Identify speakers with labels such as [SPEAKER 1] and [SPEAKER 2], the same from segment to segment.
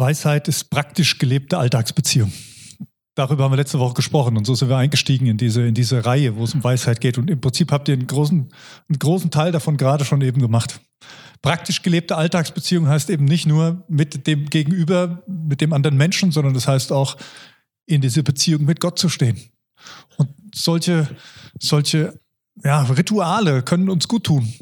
[SPEAKER 1] Weisheit ist praktisch gelebte Alltagsbeziehung. Darüber haben wir letzte Woche gesprochen und so sind wir eingestiegen in diese, in diese Reihe, wo es um Weisheit geht. Und im Prinzip habt ihr einen großen, einen großen Teil davon gerade schon eben gemacht. Praktisch gelebte Alltagsbeziehung heißt eben nicht nur mit dem Gegenüber, mit dem anderen Menschen, sondern das heißt auch, in diese Beziehung mit Gott zu stehen. Und solche, solche ja, Rituale können uns gut tun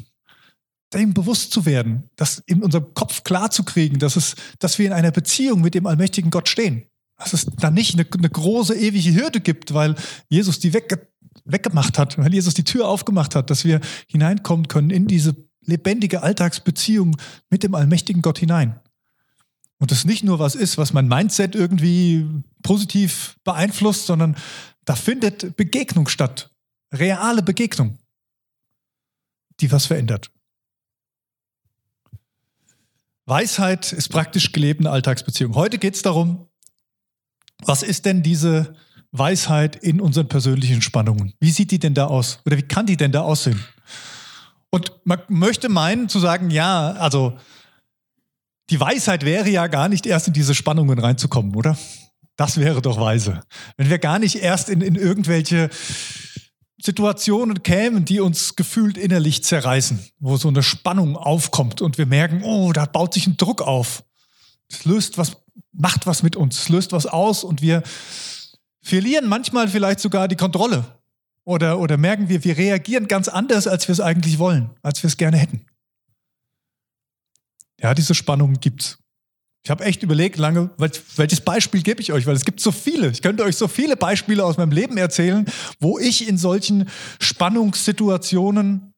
[SPEAKER 1] dem bewusst zu werden, das in unserem Kopf klar zu kriegen, dass, es, dass wir in einer Beziehung mit dem allmächtigen Gott stehen. Dass es da nicht eine, eine große ewige Hürde gibt, weil Jesus die wegge weggemacht hat, weil Jesus die Tür aufgemacht hat, dass wir hineinkommen können in diese lebendige Alltagsbeziehung mit dem allmächtigen Gott hinein. Und das nicht nur was ist, was mein Mindset irgendwie positiv beeinflusst, sondern da findet Begegnung statt. Reale Begegnung, die was verändert. Weisheit ist praktisch gelebte Alltagsbeziehung. Heute geht es darum, was ist denn diese Weisheit in unseren persönlichen Spannungen? Wie sieht die denn da aus? Oder wie kann die denn da aussehen? Und man möchte meinen zu sagen, ja, also die Weisheit wäre ja gar nicht erst in diese Spannungen reinzukommen, oder? Das wäre doch weise. Wenn wir gar nicht erst in, in irgendwelche Situationen kämen, die uns gefühlt innerlich zerreißen, wo so eine Spannung aufkommt und wir merken, oh, da baut sich ein Druck auf. Es löst was, macht was mit uns, es löst was aus und wir verlieren manchmal vielleicht sogar die Kontrolle. Oder, oder merken wir, wir reagieren ganz anders, als wir es eigentlich wollen, als wir es gerne hätten. Ja, diese Spannungen gibt's. Ich habe echt überlegt lange, welches Beispiel gebe ich euch, weil es gibt so viele. Ich könnte euch so viele Beispiele aus meinem Leben erzählen, wo ich in solchen Spannungssituationen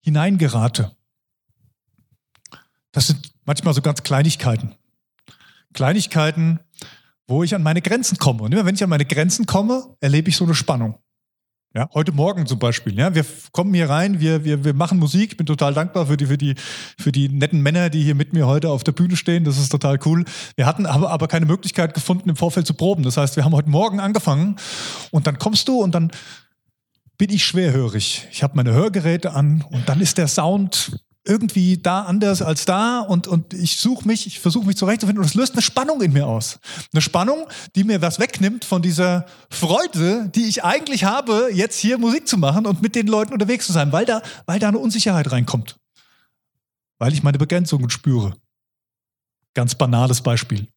[SPEAKER 1] hineingerate. Das sind manchmal so ganz Kleinigkeiten. Kleinigkeiten, wo ich an meine Grenzen komme. Und immer wenn ich an meine Grenzen komme, erlebe ich so eine Spannung. Ja, heute Morgen zum Beispiel. Ja, wir kommen hier rein, wir, wir, wir machen Musik. Ich bin total dankbar für die, für, die, für die netten Männer, die hier mit mir heute auf der Bühne stehen. Das ist total cool. Wir hatten aber, aber keine Möglichkeit gefunden, im Vorfeld zu proben. Das heißt, wir haben heute Morgen angefangen und dann kommst du und dann bin ich schwerhörig. Ich habe meine Hörgeräte an und dann ist der Sound irgendwie da anders als da und, und ich suche mich, ich versuche mich zurechtzufinden und es löst eine Spannung in mir aus. Eine Spannung, die mir was wegnimmt von dieser Freude, die ich eigentlich habe, jetzt hier Musik zu machen und mit den Leuten unterwegs zu sein, weil da, weil da eine Unsicherheit reinkommt. Weil ich meine Begrenzungen spüre. Ganz banales Beispiel.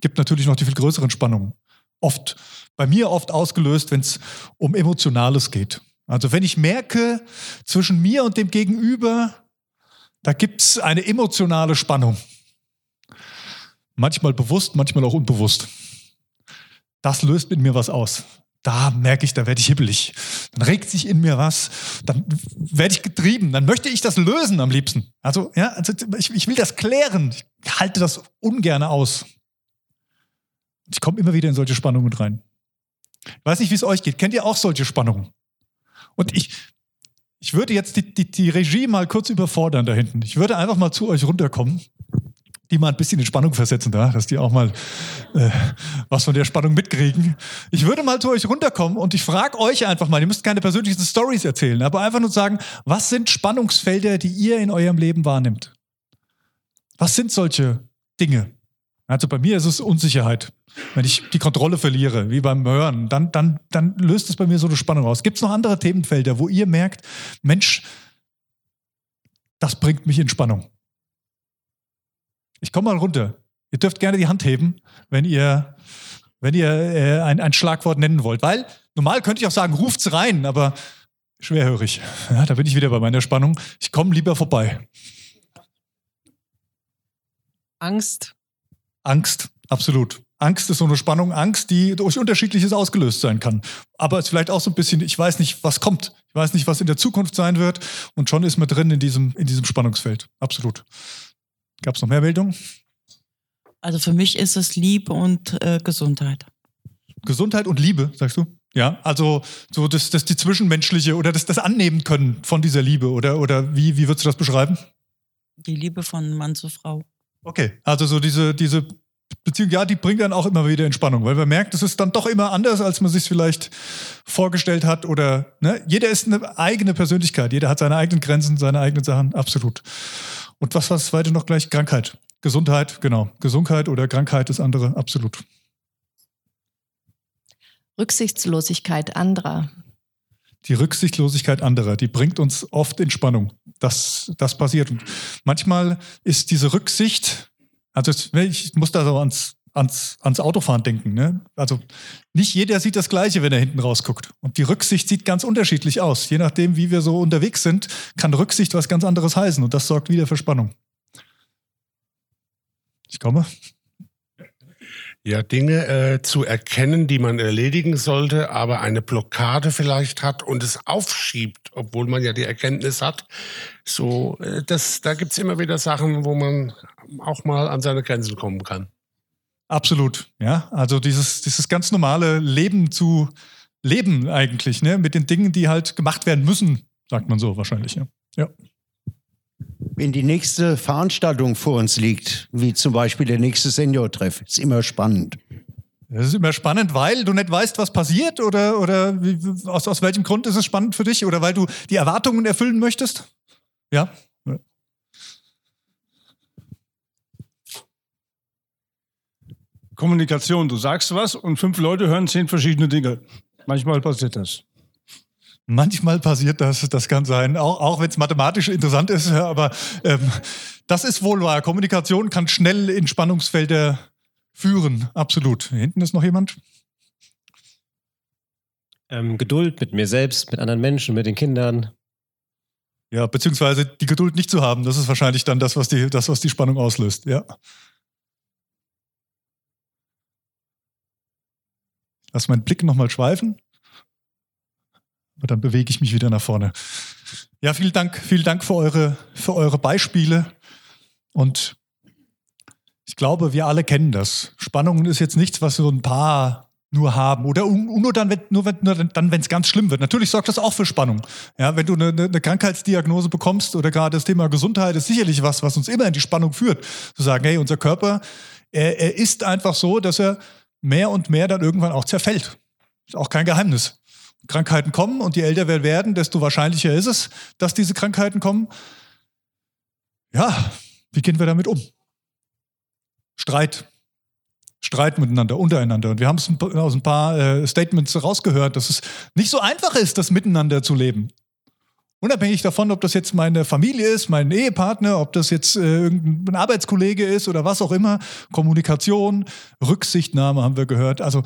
[SPEAKER 1] Gibt natürlich noch die viel größeren Spannungen. Oft, bei mir oft ausgelöst, wenn es um Emotionales geht. Also wenn ich merke, zwischen mir und dem Gegenüber da gibt es eine emotionale Spannung. Manchmal bewusst, manchmal auch unbewusst. Das löst mit mir was aus. Da merke ich, da werde ich hibbelig. Dann regt sich in mir was, dann werde ich getrieben, dann möchte ich das lösen am liebsten. Also, ja, also ich, ich will das klären. Ich halte das ungern aus. Ich komme immer wieder in solche Spannungen rein. Ich weiß nicht, wie es euch geht. Kennt ihr auch solche Spannungen? Und ich, ich würde jetzt die, die, die Regie mal kurz überfordern da hinten. Ich würde einfach mal zu euch runterkommen, die mal ein bisschen in Spannung versetzen, da, dass die auch mal äh, was von der Spannung mitkriegen. Ich würde mal zu euch runterkommen und ich frage euch einfach mal, ihr müsst keine persönlichen Stories erzählen, aber einfach nur sagen, was sind Spannungsfelder, die ihr in eurem Leben wahrnimmt? Was sind solche Dinge? Also bei mir ist es Unsicherheit. Wenn ich die Kontrolle verliere, wie beim Hören, dann, dann, dann löst es bei mir so eine Spannung aus. Gibt es noch andere Themenfelder, wo ihr merkt, Mensch, das bringt mich in Spannung? Ich komme mal runter. Ihr dürft gerne die Hand heben, wenn ihr, wenn ihr äh, ein, ein Schlagwort nennen wollt. Weil normal könnte ich auch sagen, ruft's rein, aber schwerhörig. Ja, da bin ich wieder bei meiner Spannung. Ich komme lieber vorbei.
[SPEAKER 2] Angst.
[SPEAKER 1] Angst, absolut. Angst ist so eine Spannung, Angst, die durch Unterschiedliches ausgelöst sein kann. Aber es ist vielleicht auch so ein bisschen, ich weiß nicht, was kommt. Ich weiß nicht, was in der Zukunft sein wird. Und schon ist man drin in diesem, in diesem Spannungsfeld. Absolut. Gab es noch mehr Meldungen?
[SPEAKER 2] Also für mich ist es Liebe und äh, Gesundheit.
[SPEAKER 1] Gesundheit und Liebe, sagst du? Ja, also so das, das die zwischenmenschliche oder das, das Annehmen können von dieser Liebe oder, oder wie, wie würdest du das beschreiben?
[SPEAKER 2] Die Liebe von Mann zu Frau.
[SPEAKER 1] Okay, also so diese, diese Beziehung, ja, die bringt dann auch immer wieder Entspannung, weil man merkt, es ist dann doch immer anders, als man sich vielleicht vorgestellt hat. Oder ne? jeder ist eine eigene Persönlichkeit, jeder hat seine eigenen Grenzen, seine eigenen Sachen, absolut. Und was war das zweite noch gleich? Krankheit. Gesundheit, genau. Gesundheit oder Krankheit ist andere, absolut.
[SPEAKER 3] Rücksichtslosigkeit anderer.
[SPEAKER 1] Die Rücksichtslosigkeit anderer, die bringt uns oft in Spannung. Das, das passiert. Und manchmal ist diese Rücksicht, also ich muss da so ans, ans, ans Autofahren denken. Ne? Also nicht jeder sieht das Gleiche, wenn er hinten rausguckt. Und die Rücksicht sieht ganz unterschiedlich aus. Je nachdem, wie wir so unterwegs sind, kann Rücksicht was ganz anderes heißen. Und das sorgt wieder für Spannung. Ich komme.
[SPEAKER 4] Ja, Dinge äh, zu erkennen, die man erledigen sollte, aber eine Blockade vielleicht hat und es aufschiebt, obwohl man ja die Erkenntnis hat. So, äh, das, da gibt's immer wieder Sachen, wo man auch mal an seine Grenzen kommen kann.
[SPEAKER 1] Absolut, ja. Also dieses, dieses ganz normale Leben zu leben eigentlich, ne, mit den Dingen, die halt gemacht werden müssen, sagt man so wahrscheinlich, ja. ja.
[SPEAKER 5] Wenn die nächste Veranstaltung vor uns liegt, wie zum Beispiel der nächste Senior-Treff, ist immer spannend.
[SPEAKER 1] Das ist immer spannend, weil du nicht weißt, was passiert oder, oder wie, aus, aus welchem Grund ist es spannend für dich oder weil du die Erwartungen erfüllen möchtest? Ja.
[SPEAKER 6] Kommunikation, du sagst was und fünf Leute hören zehn verschiedene Dinge. Manchmal passiert das.
[SPEAKER 1] Manchmal passiert das, das kann sein, auch, auch wenn es mathematisch interessant ist, aber ähm, das ist wohl wahr. Kommunikation kann schnell in Spannungsfelder führen, absolut. Hinten ist noch jemand.
[SPEAKER 7] Ähm, Geduld mit mir selbst, mit anderen Menschen, mit den Kindern.
[SPEAKER 1] Ja, beziehungsweise die Geduld nicht zu haben, das ist wahrscheinlich dann das, was die, das, was die Spannung auslöst, ja. Lass meinen Blick nochmal schweifen. Aber dann bewege ich mich wieder nach vorne. Ja, vielen Dank, vielen Dank für eure, für eure Beispiele. Und ich glaube, wir alle kennen das. Spannungen ist jetzt nichts, was so ein paar nur haben oder nur dann, wenn, nur, nur dann, wenn es ganz schlimm wird. Natürlich sorgt das auch für Spannung. Ja, wenn du eine, eine Krankheitsdiagnose bekommst oder gerade das Thema Gesundheit ist sicherlich was, was uns immer in die Spannung führt. Zu sagen, hey, unser Körper, er, er ist einfach so, dass er mehr und mehr dann irgendwann auch zerfällt. Ist auch kein Geheimnis. Krankheiten kommen und je älter wir werden, desto wahrscheinlicher ist es, dass diese Krankheiten kommen. Ja, wie gehen wir damit um? Streit. Streit miteinander, untereinander. Und wir haben es aus ein paar äh, Statements rausgehört, dass es nicht so einfach ist, das miteinander zu leben. Unabhängig davon, ob das jetzt meine Familie ist, mein Ehepartner, ob das jetzt äh, irgendein Arbeitskollege ist oder was auch immer. Kommunikation, Rücksichtnahme haben wir gehört. Also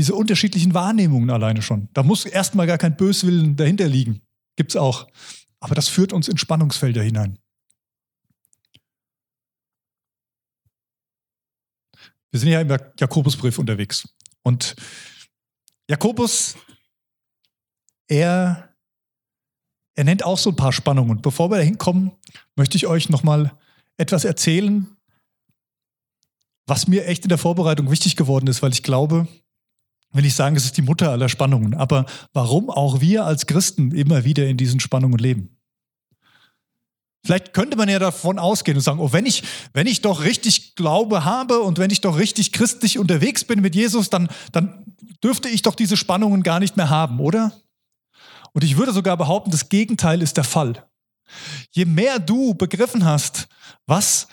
[SPEAKER 1] diese unterschiedlichen Wahrnehmungen alleine schon. Da muss erstmal gar kein Böswillen dahinter liegen. Gibt's auch. Aber das führt uns in Spannungsfelder hinein. Wir sind ja im Jakobusbrief unterwegs. Und Jakobus, er, er nennt auch so ein paar Spannungen. Und bevor wir da hinkommen, möchte ich euch nochmal etwas erzählen, was mir echt in der Vorbereitung wichtig geworden ist, weil ich glaube, will ich sagen, es ist die Mutter aller Spannungen. Aber warum auch wir als Christen immer wieder in diesen Spannungen leben? Vielleicht könnte man ja davon ausgehen und sagen, oh, wenn ich, wenn ich doch richtig Glaube habe und wenn ich doch richtig christlich unterwegs bin mit Jesus, dann, dann dürfte ich doch diese Spannungen gar nicht mehr haben, oder? Und ich würde sogar behaupten, das Gegenteil ist der Fall. Je mehr du begriffen hast, was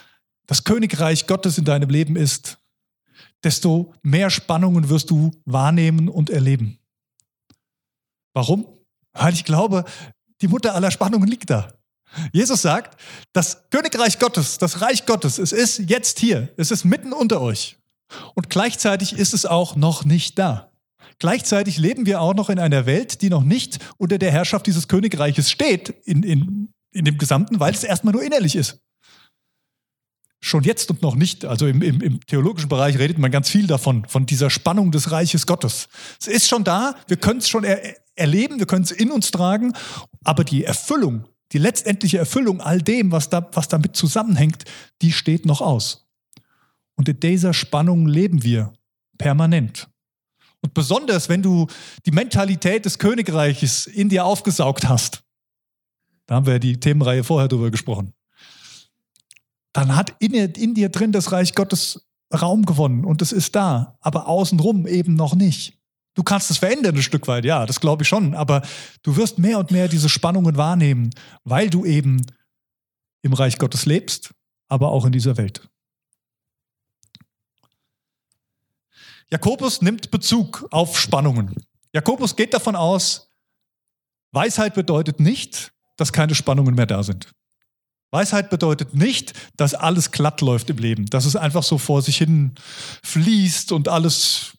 [SPEAKER 1] das Königreich Gottes in deinem Leben ist, desto mehr Spannungen wirst du wahrnehmen und erleben. Warum? Weil ich glaube, die Mutter aller Spannungen liegt da. Jesus sagt, das Königreich Gottes, das Reich Gottes, es ist jetzt hier, es ist mitten unter euch. Und gleichzeitig ist es auch noch nicht da. Gleichzeitig leben wir auch noch in einer Welt, die noch nicht unter der Herrschaft dieses Königreiches steht, in, in, in dem Gesamten, weil es erstmal nur innerlich ist schon jetzt und noch nicht. Also im, im, im, theologischen Bereich redet man ganz viel davon, von dieser Spannung des Reiches Gottes. Es ist schon da, wir können es schon er, erleben, wir können es in uns tragen, aber die Erfüllung, die letztendliche Erfüllung all dem, was, da, was damit zusammenhängt, die steht noch aus. Und in dieser Spannung leben wir permanent. Und besonders, wenn du die Mentalität des Königreiches in dir aufgesaugt hast, da haben wir ja die Themenreihe vorher drüber gesprochen, dann hat in, in dir drin das Reich Gottes Raum gewonnen und es ist da, aber außenrum eben noch nicht. Du kannst es verändern ein Stück weit, ja, das glaube ich schon, aber du wirst mehr und mehr diese Spannungen wahrnehmen, weil du eben im Reich Gottes lebst, aber auch in dieser Welt. Jakobus nimmt Bezug auf Spannungen. Jakobus geht davon aus, Weisheit bedeutet nicht, dass keine Spannungen mehr da sind. Weisheit bedeutet nicht, dass alles glatt läuft im Leben, dass es einfach so vor sich hin fließt und alles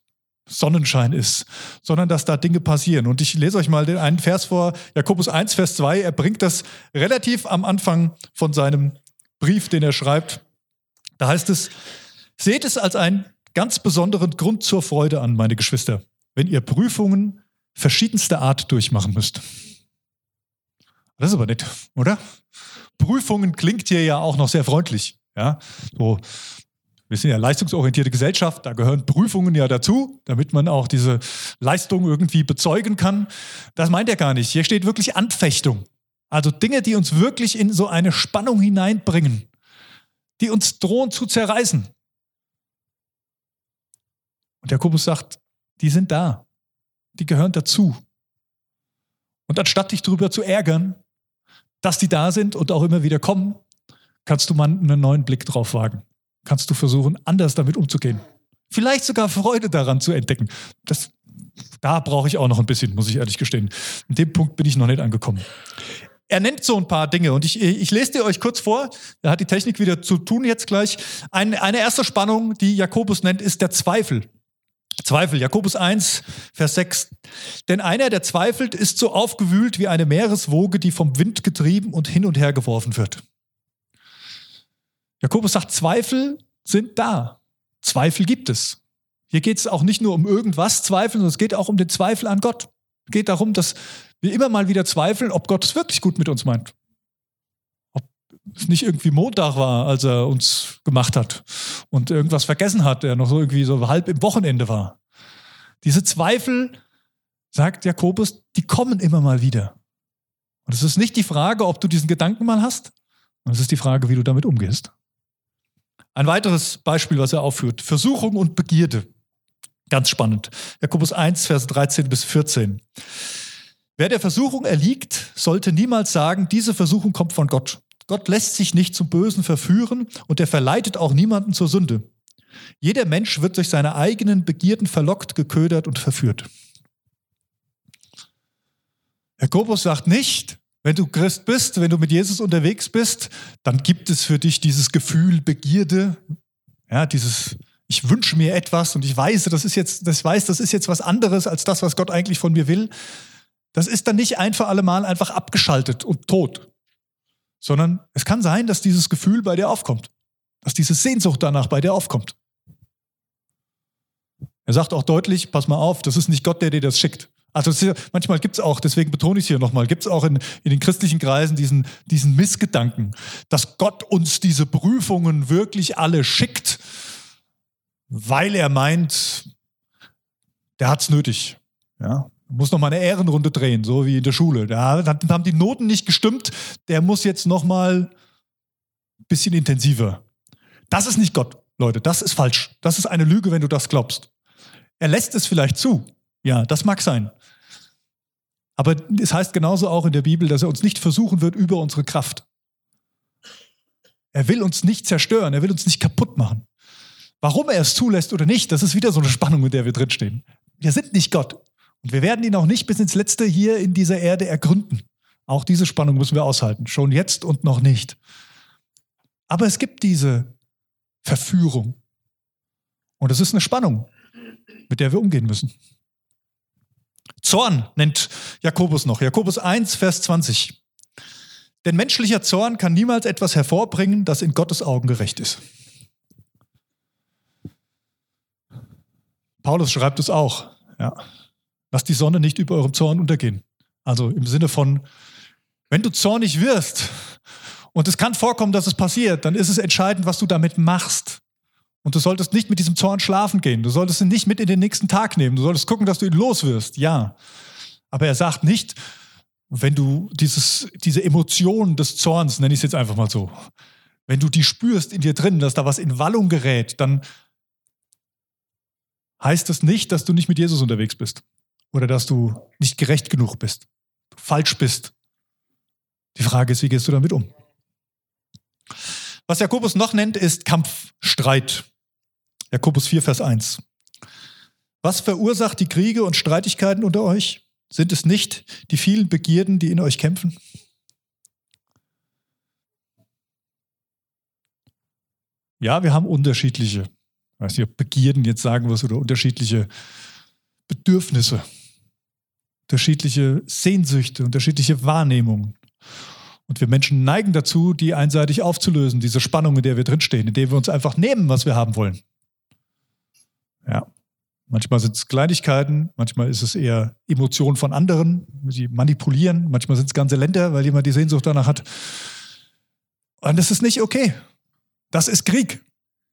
[SPEAKER 1] Sonnenschein ist, sondern dass da Dinge passieren. Und ich lese euch mal den einen Vers vor, Jakobus 1, Vers 2. Er bringt das relativ am Anfang von seinem Brief, den er schreibt. Da heißt es, seht es als einen ganz besonderen Grund zur Freude an, meine Geschwister, wenn ihr Prüfungen verschiedenster Art durchmachen müsst. Das ist aber nett, oder? Prüfungen klingt hier ja auch noch sehr freundlich. Ja, so, wir sind ja leistungsorientierte Gesellschaft, da gehören Prüfungen ja dazu, damit man auch diese Leistung irgendwie bezeugen kann. Das meint er gar nicht. Hier steht wirklich Anfechtung. Also Dinge, die uns wirklich in so eine Spannung hineinbringen, die uns drohen zu zerreißen. Und Jakobus sagt, die sind da. Die gehören dazu. Und anstatt dich darüber zu ärgern, dass die da sind und auch immer wieder kommen, kannst du mal einen neuen Blick drauf wagen. Kannst du versuchen, anders damit umzugehen. Vielleicht sogar Freude daran zu entdecken. Das, da brauche ich auch noch ein bisschen, muss ich ehrlich gestehen. An dem Punkt bin ich noch nicht angekommen. Er nennt so ein paar Dinge und ich, ich lese dir euch kurz vor. Da hat die Technik wieder zu tun jetzt gleich. Eine, eine erste Spannung, die Jakobus nennt, ist der Zweifel. Zweifel, Jakobus 1, Vers 6. Denn einer, der zweifelt, ist so aufgewühlt wie eine Meereswoge, die vom Wind getrieben und hin und her geworfen wird. Jakobus sagt, Zweifel sind da. Zweifel gibt es. Hier geht es auch nicht nur um irgendwas zweifeln, sondern es geht auch um den Zweifel an Gott. Es geht darum, dass wir immer mal wieder zweifeln, ob Gott es wirklich gut mit uns meint es nicht irgendwie Montag war, als er uns gemacht hat und irgendwas vergessen hat, der noch so irgendwie so halb im Wochenende war. Diese Zweifel, sagt Jakobus, die kommen immer mal wieder. Und es ist nicht die Frage, ob du diesen Gedanken mal hast, sondern es ist die Frage, wie du damit umgehst. Ein weiteres Beispiel, was er aufführt, Versuchung und Begierde. Ganz spannend. Jakobus 1, Vers 13 bis 14. Wer der Versuchung erliegt, sollte niemals sagen, diese Versuchung kommt von Gott. Gott lässt sich nicht zum Bösen verführen und er verleitet auch niemanden zur Sünde. Jeder Mensch wird durch seine eigenen Begierden verlockt, geködert und verführt. Jakobus sagt nicht, wenn du Christ bist, wenn du mit Jesus unterwegs bist, dann gibt es für dich dieses Gefühl Begierde, ja, dieses ich wünsche mir etwas und ich weiß, das ist jetzt, das weiß, das ist jetzt was anderes als das, was Gott eigentlich von mir will. Das ist dann nicht ein für alle Mal einfach abgeschaltet und tot sondern es kann sein, dass dieses Gefühl bei dir aufkommt, dass diese Sehnsucht danach bei dir aufkommt. Er sagt auch deutlich, pass mal auf, das ist nicht Gott, der dir das schickt. Also ja, manchmal gibt es auch, deswegen betone ich es hier nochmal, gibt es auch in, in den christlichen Kreisen diesen, diesen Missgedanken, dass Gott uns diese Prüfungen wirklich alle schickt, weil er meint, der hat es nötig. Ja, muss noch mal eine Ehrenrunde drehen, so wie in der Schule. Da haben die Noten nicht gestimmt, der muss jetzt noch mal ein bisschen intensiver. Das ist nicht Gott, Leute, das ist falsch. Das ist eine Lüge, wenn du das glaubst. Er lässt es vielleicht zu. Ja, das mag sein. Aber es heißt genauso auch in der Bibel, dass er uns nicht versuchen wird über unsere Kraft. Er will uns nicht zerstören, er will uns nicht kaputt machen. Warum er es zulässt oder nicht, das ist wieder so eine Spannung, in der wir drinstehen. Wir sind nicht Gott. Und wir werden ihn auch nicht bis ins Letzte hier in dieser Erde ergründen. Auch diese Spannung müssen wir aushalten. Schon jetzt und noch nicht. Aber es gibt diese Verführung. Und es ist eine Spannung, mit der wir umgehen müssen. Zorn nennt Jakobus noch. Jakobus 1, Vers 20. Denn menschlicher Zorn kann niemals etwas hervorbringen, das in Gottes Augen gerecht ist. Paulus schreibt es auch. Ja. Lasst die Sonne nicht über eurem Zorn untergehen. Also im Sinne von, wenn du zornig wirst und es kann vorkommen, dass es passiert, dann ist es entscheidend, was du damit machst. Und du solltest nicht mit diesem Zorn schlafen gehen. Du solltest ihn nicht mit in den nächsten Tag nehmen. Du solltest gucken, dass du ihn los wirst. Ja. Aber er sagt nicht, wenn du dieses, diese Emotion des Zorns, nenne ich es jetzt einfach mal so, wenn du die spürst in dir drin, dass da was in Wallung gerät, dann heißt das nicht, dass du nicht mit Jesus unterwegs bist oder dass du nicht gerecht genug bist, falsch bist. Die Frage ist, wie gehst du damit um? Was Jakobus noch nennt, ist Kampf, Streit. Jakobus 4, Vers 1. Was verursacht die Kriege und Streitigkeiten unter euch? Sind es nicht die vielen Begierden, die in euch kämpfen? Ja, wir haben unterschiedliche, ich weiß nicht, ob Begierden jetzt sagen wirst oder unterschiedliche Bedürfnisse, unterschiedliche Sehnsüchte, unterschiedliche Wahrnehmungen. Und wir Menschen neigen dazu, die einseitig aufzulösen, diese Spannung, in der wir drinstehen, indem wir uns einfach nehmen, was wir haben wollen. Ja. Manchmal sind es Kleinigkeiten, manchmal ist es eher Emotionen von anderen, die manipulieren, manchmal sind es ganze Länder, weil jemand die Sehnsucht danach hat. Und das ist nicht okay. Das ist Krieg.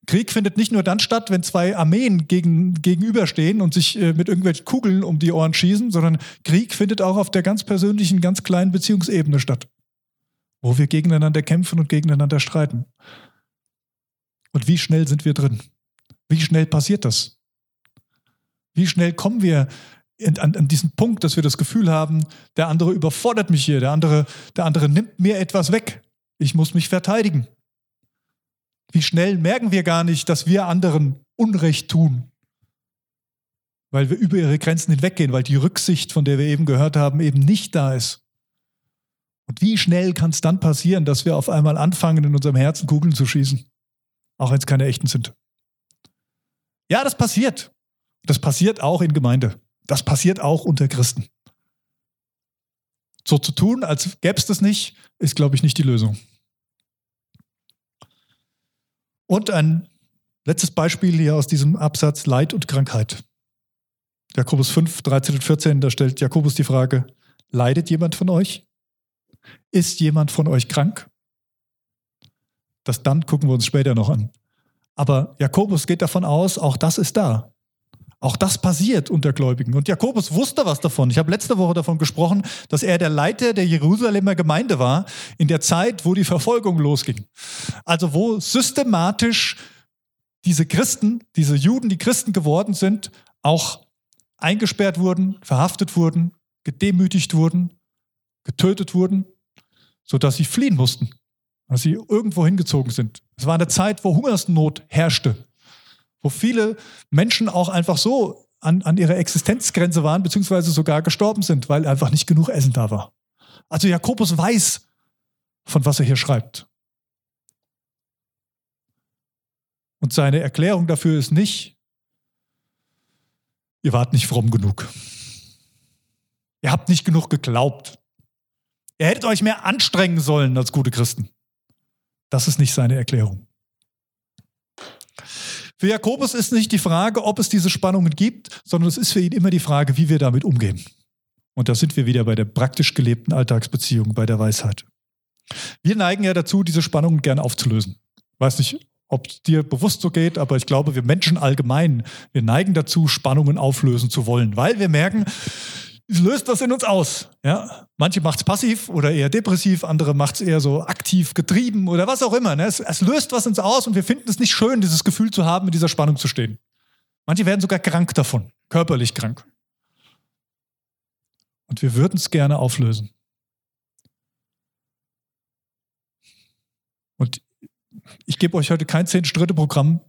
[SPEAKER 1] Krieg findet nicht nur dann statt, wenn zwei Armeen gegen, gegenüberstehen und sich äh, mit irgendwelchen Kugeln um die Ohren schießen, sondern Krieg findet auch auf der ganz persönlichen, ganz kleinen Beziehungsebene statt, wo wir gegeneinander kämpfen und gegeneinander streiten. Und wie schnell sind wir drin? Wie schnell passiert das? Wie schnell kommen wir an, an, diesen Punkt, dass wir das Gefühl haben, der andere überfordert mich hier, der andere, der andere nimmt mir etwas weg. Ich muss mich verteidigen. Wie schnell merken wir gar nicht, dass wir anderen Unrecht tun, weil wir über ihre Grenzen hinweggehen, weil die Rücksicht, von der wir eben gehört haben, eben nicht da ist. Und wie schnell kann es dann passieren, dass wir auf einmal anfangen, in unserem Herzen Kugeln zu schießen, auch wenn es keine echten sind? Ja, das passiert. Das passiert auch in Gemeinde. Das passiert auch unter Christen. So zu tun, als gäbe es das nicht, ist, glaube ich, nicht die Lösung. Und ein letztes Beispiel hier aus diesem Absatz Leid und Krankheit. Jakobus 5, 13 und 14, da stellt Jakobus die Frage, leidet jemand von euch? Ist jemand von euch krank? Das dann gucken wir uns später noch an. Aber Jakobus geht davon aus, auch das ist da. Auch das passiert unter Gläubigen. Und Jakobus wusste was davon. Ich habe letzte Woche davon gesprochen, dass er der Leiter der Jerusalemer Gemeinde war in der Zeit, wo die Verfolgung losging. Also wo systematisch diese Christen, diese Juden, die Christen geworden sind, auch eingesperrt wurden, verhaftet wurden, gedemütigt wurden, getötet wurden, sodass sie fliehen mussten, dass sie irgendwo hingezogen sind. Es war eine Zeit, wo Hungersnot herrschte wo viele Menschen auch einfach so an, an ihrer Existenzgrenze waren, beziehungsweise sogar gestorben sind, weil einfach nicht genug Essen da war. Also Jakobus weiß, von was er hier schreibt. Und seine Erklärung dafür ist nicht, ihr wart nicht fromm genug. Ihr habt nicht genug geglaubt. Ihr hättet euch mehr anstrengen sollen als gute Christen. Das ist nicht seine Erklärung. Für Jakobus ist nicht die Frage, ob es diese Spannungen gibt, sondern es ist für ihn immer die Frage, wie wir damit umgehen. Und da sind wir wieder bei der praktisch gelebten Alltagsbeziehung, bei der Weisheit. Wir neigen ja dazu, diese Spannungen gern aufzulösen. Weiß nicht, ob es dir bewusst so geht, aber ich glaube, wir Menschen allgemein, wir neigen dazu, Spannungen auflösen zu wollen, weil wir merken, löst was in uns aus. Ja? Manche macht es passiv oder eher depressiv, andere macht es eher so aktiv getrieben oder was auch immer. Ne? Es, es, löst was in uns aus und wir finden es nicht schön, dieses Gefühl zu haben, in dieser Spannung zu stehen. Manche werden sogar krank davon, körperlich krank. Und wir würden es gerne auflösen. Und ich gebe euch heute kein zehn-Schritte-Programm,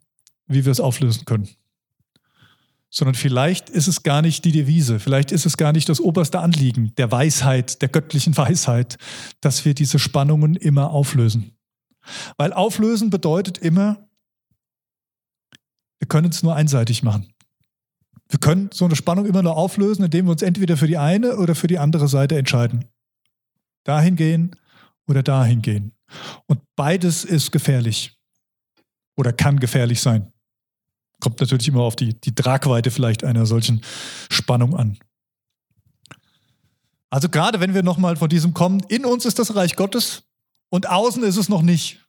[SPEAKER 1] wie wir es auflösen können sondern vielleicht ist es gar nicht die Devise, vielleicht ist es gar nicht das oberste Anliegen der Weisheit, der göttlichen Weisheit, dass wir diese Spannungen immer auflösen. Weil auflösen bedeutet immer, wir können es nur einseitig machen. Wir können so eine Spannung immer nur auflösen, indem wir uns entweder für die eine oder für die andere Seite entscheiden. Dahin gehen oder dahin gehen. Und beides ist gefährlich oder kann gefährlich sein. Kommt natürlich immer auf die, die Tragweite vielleicht einer solchen Spannung an. Also gerade wenn wir nochmal von diesem kommen, in uns ist das Reich Gottes und außen ist es noch nicht.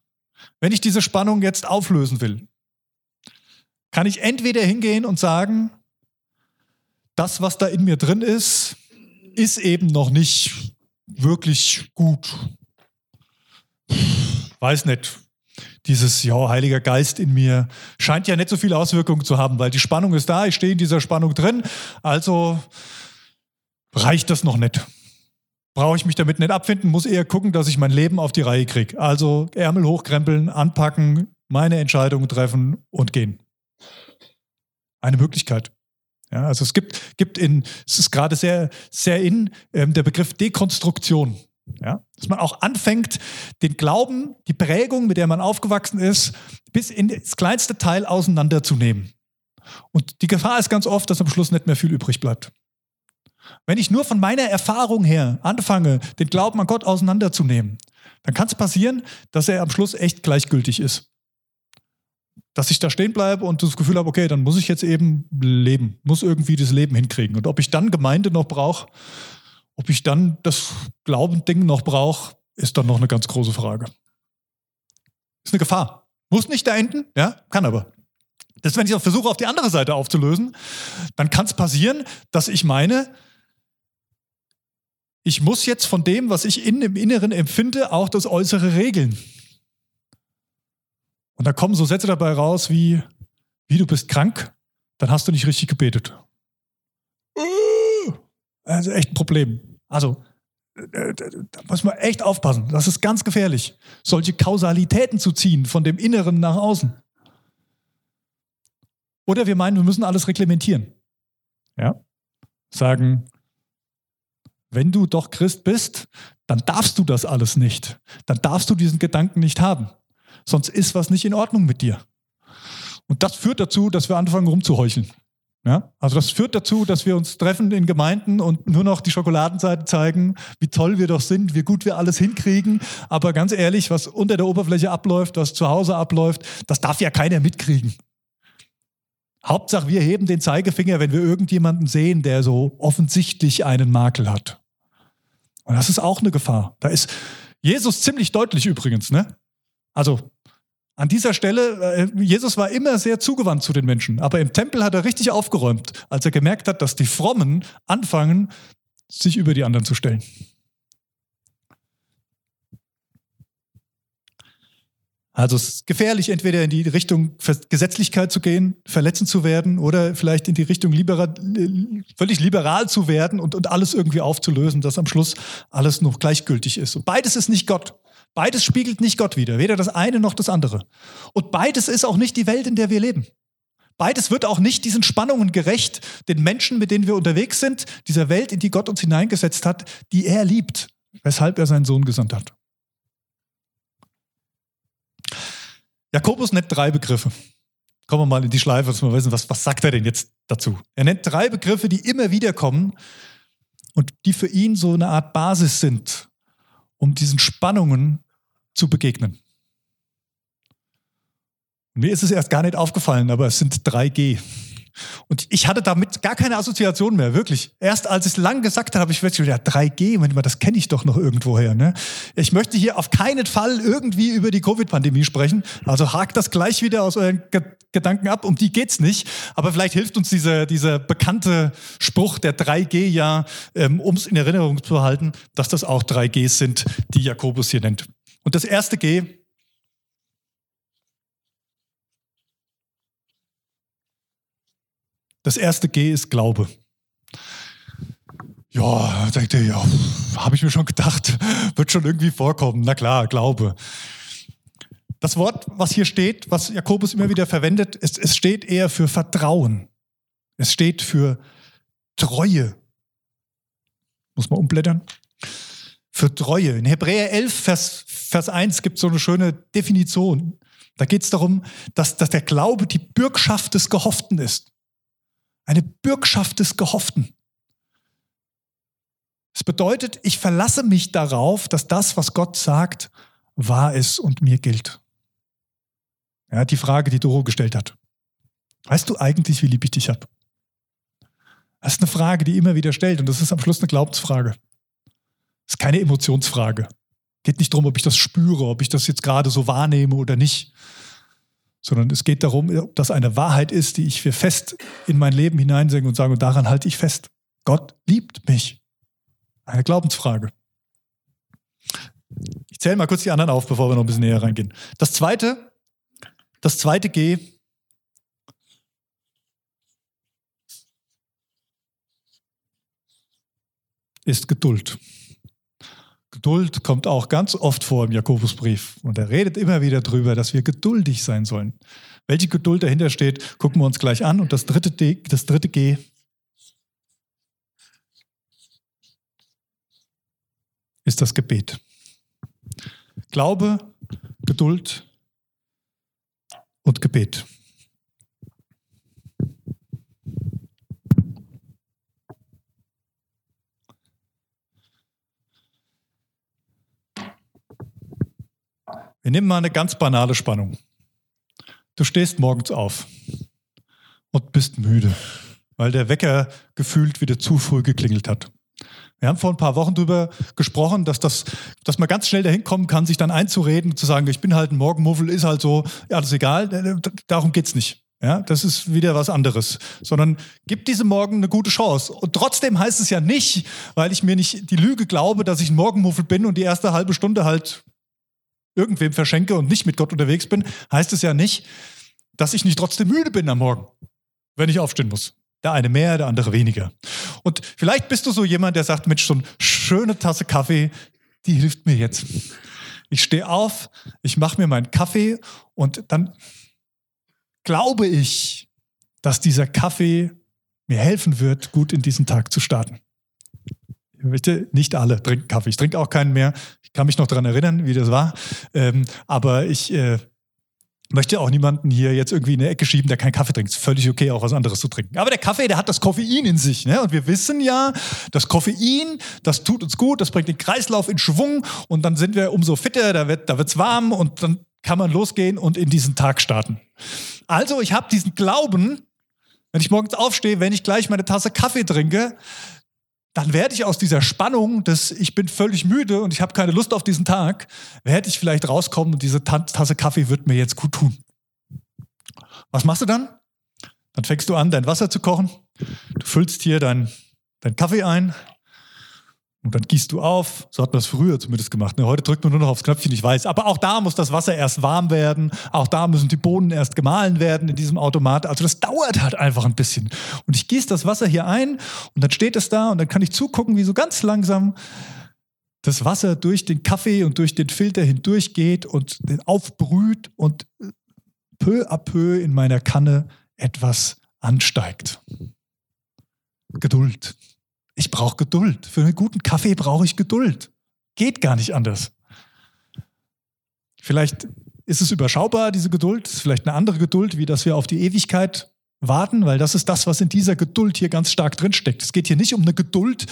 [SPEAKER 1] Wenn ich diese Spannung jetzt auflösen will, kann ich entweder hingehen und sagen, das, was da in mir drin ist, ist eben noch nicht wirklich gut. Weiß nicht, dieses, ja, Heiliger Geist in mir scheint ja nicht so viele Auswirkungen zu haben, weil die Spannung ist da, ich stehe in dieser Spannung drin, also reicht das noch nicht. Brauche ich mich damit nicht abfinden, muss eher gucken, dass ich mein Leben auf die Reihe kriege. Also Ärmel hochkrempeln, anpacken, meine Entscheidungen treffen und gehen. Eine Möglichkeit. Ja, also es gibt, gibt in, es ist gerade sehr, sehr in ähm, der Begriff Dekonstruktion. Ja, dass man auch anfängt, den Glauben, die Prägung, mit der man aufgewachsen ist, bis in das kleinste Teil auseinanderzunehmen. Und die Gefahr ist ganz oft, dass am Schluss nicht mehr viel übrig bleibt. Wenn ich nur von meiner Erfahrung her anfange, den Glauben an Gott auseinanderzunehmen, dann kann es passieren, dass er am Schluss echt gleichgültig ist. Dass ich da stehen bleibe und das Gefühl habe, okay, dann muss ich jetzt eben leben, muss irgendwie das Leben hinkriegen. Und ob ich dann Gemeinde noch brauche, ob ich dann das Glaubending noch brauche, ist dann noch eine ganz große Frage. Ist eine Gefahr. Muss nicht da enden, ja, kann aber. Das, wenn ich auch versuche, auf die andere Seite aufzulösen, dann kann es passieren, dass ich meine, ich muss jetzt von dem, was ich in, im Inneren empfinde, auch das Äußere regeln. Und da kommen so Sätze dabei raus wie, wie du bist krank, dann hast du nicht richtig gebetet. Also echt ein Problem. Also äh, da muss man echt aufpassen. Das ist ganz gefährlich, solche Kausalitäten zu ziehen von dem Inneren nach außen. Oder wir meinen, wir müssen alles reglementieren. Ja? Sagen, wenn du doch Christ bist, dann darfst du das alles nicht. Dann darfst du diesen Gedanken nicht haben. Sonst ist was nicht in Ordnung mit dir. Und das führt dazu, dass wir anfangen rumzuheucheln. Ja? Also das führt dazu, dass wir uns treffen in Gemeinden und nur noch die Schokoladenseite zeigen, wie toll wir doch sind, wie gut wir alles hinkriegen. Aber ganz ehrlich, was unter der Oberfläche abläuft, was zu Hause abläuft, das darf ja keiner mitkriegen. Hauptsache, wir heben den Zeigefinger, wenn wir irgendjemanden sehen, der so offensichtlich einen Makel hat. Und das ist auch eine Gefahr. Da ist Jesus ziemlich deutlich übrigens, ne? Also an dieser Stelle, äh, Jesus war immer sehr zugewandt zu den Menschen, aber im Tempel hat er richtig aufgeräumt, als er gemerkt hat, dass die Frommen anfangen, sich über die anderen zu stellen. Also es ist gefährlich, entweder in die Richtung Gesetzlichkeit zu gehen, verletzend zu werden oder vielleicht in die Richtung liberal, völlig liberal zu werden und, und alles irgendwie aufzulösen, dass am Schluss alles noch gleichgültig ist. Und beides ist nicht Gott. Beides spiegelt nicht Gott wider, weder das eine noch das andere. Und beides ist auch nicht die Welt, in der wir leben. Beides wird auch nicht diesen Spannungen gerecht, den Menschen, mit denen wir unterwegs sind, dieser Welt, in die Gott uns hineingesetzt hat, die er liebt, weshalb er seinen Sohn gesandt hat. Jakobus nennt drei Begriffe. Kommen wir mal in die Schleife, dass wir wissen, was, was sagt er denn jetzt dazu? Er nennt drei Begriffe, die immer wieder kommen und die für ihn so eine Art Basis sind, um diesen Spannungen zu begegnen. Mir ist es erst gar nicht aufgefallen, aber es sind 3G. Und ich hatte damit gar keine Assoziation mehr, wirklich. Erst als ich es lang gesagt habe, habe ich wirklich gedacht, ja, 3G, Moment mal, das kenne ich doch noch irgendwoher. Ne? Ich möchte hier auf keinen Fall irgendwie über die Covid-Pandemie sprechen. Also hakt das gleich wieder aus euren Ge Gedanken ab. Um die geht's nicht. Aber vielleicht hilft uns dieser, dieser bekannte Spruch der 3G ja, ähm, um es in Erinnerung zu behalten, dass das auch 3Gs sind, die Jakobus hier nennt. Und das erste G Das erste G ist Glaube. Ja, dachte ich, ja, habe ich mir schon gedacht, wird schon irgendwie vorkommen. Na klar, Glaube. Das Wort, was hier steht, was Jakobus immer wieder verwendet, ist, es steht eher für Vertrauen. Es steht für Treue. Muss man umblättern. Für Treue. In Hebräer 11, Vers, Vers 1 gibt so eine schöne Definition. Da geht es darum, dass, dass der Glaube die Bürgschaft des Gehofften ist. Eine Bürgschaft des Gehofften. Es bedeutet, ich verlasse mich darauf, dass das, was Gott sagt, wahr ist und mir gilt. Ja, die Frage, die Doro gestellt hat. Weißt du eigentlich, wie lieb ich dich habe? Das ist eine Frage, die immer wieder stellt und das ist am Schluss eine Glaubensfrage. Das ist keine Emotionsfrage. Geht nicht darum, ob ich das spüre, ob ich das jetzt gerade so wahrnehme oder nicht, sondern es geht darum, ob das eine Wahrheit ist, die ich für fest in mein Leben hineinsinge und sage, und daran halte ich fest. Gott liebt mich. Eine Glaubensfrage. Ich zähle mal kurz die anderen auf, bevor wir noch ein bisschen näher reingehen. Das zweite, das zweite G ist Geduld. Geduld kommt auch ganz oft vor im Jakobusbrief und er redet immer wieder darüber, dass wir geduldig sein sollen. Welche Geduld dahinter steht, gucken wir uns gleich an. Und das dritte, D, das dritte G ist das Gebet. Glaube, Geduld und Gebet. Wir nehmen mal eine ganz banale Spannung. Du stehst morgens auf und bist müde, weil der Wecker gefühlt wieder zu früh geklingelt hat. Wir haben vor ein paar Wochen darüber gesprochen, dass, das, dass man ganz schnell dahin kommen kann, sich dann einzureden, zu sagen, ich bin halt ein Morgenmuffel, ist halt so, ja, das ist egal, darum geht's nicht. Ja, das ist wieder was anderes. Sondern gib diesem Morgen eine gute Chance. Und trotzdem heißt es ja nicht, weil ich mir nicht die Lüge glaube, dass ich ein Morgenmuffel bin und die erste halbe Stunde halt irgendwem verschenke und nicht mit Gott unterwegs bin, heißt es ja nicht, dass ich nicht trotzdem müde bin am Morgen, wenn ich aufstehen muss. Der eine mehr, der andere weniger. Und vielleicht bist du so jemand, der sagt, Mensch, so eine schöne Tasse Kaffee, die hilft mir jetzt. Ich stehe auf, ich mache mir meinen Kaffee und dann glaube ich, dass dieser Kaffee mir helfen wird, gut in diesen Tag zu starten. Bitte, nicht alle trinken Kaffee. Ich trinke auch keinen mehr. Ich kann mich noch daran erinnern, wie das war. Ähm, aber ich äh, möchte auch niemanden hier jetzt irgendwie in eine Ecke schieben, der keinen Kaffee trinkt. Ist völlig okay, auch was anderes zu trinken. Aber der Kaffee, der hat das Koffein in sich. Ne? Und wir wissen ja, das Koffein, das tut uns gut, das bringt den Kreislauf in Schwung und dann sind wir umso fitter, da wird wird's warm und dann kann man losgehen und in diesen Tag starten. Also ich habe diesen Glauben, wenn ich morgens aufstehe, wenn ich gleich meine Tasse Kaffee trinke, dann werde ich aus dieser Spannung, dass ich bin völlig müde und ich habe keine Lust auf diesen Tag, werde ich vielleicht rauskommen und diese Tasse Kaffee wird mir jetzt gut tun. Was machst du dann? Dann fängst du an, dein Wasser zu kochen. Du füllst hier deinen dein Kaffee ein, und dann gießt du auf. So hat man das früher zumindest gemacht. Ne? Heute drückt man nur noch aufs Knöpfchen, ich weiß. Aber auch da muss das Wasser erst warm werden. Auch da müssen die Bohnen erst gemahlen werden in diesem Automat. Also das dauert halt einfach ein bisschen. Und ich gieße das Wasser hier ein und dann steht es da und dann kann ich zugucken, wie so ganz langsam das Wasser durch den Kaffee und durch den Filter hindurchgeht und aufbrüht und peu à peu in meiner Kanne etwas ansteigt. Geduld. Ich brauche Geduld. Für einen guten Kaffee brauche ich Geduld. Geht gar nicht anders. Vielleicht ist es überschaubar, diese Geduld. Vielleicht eine andere Geduld, wie dass wir auf die Ewigkeit warten, weil das ist das, was in dieser Geduld hier ganz stark drinsteckt. Es geht hier nicht um eine Geduld,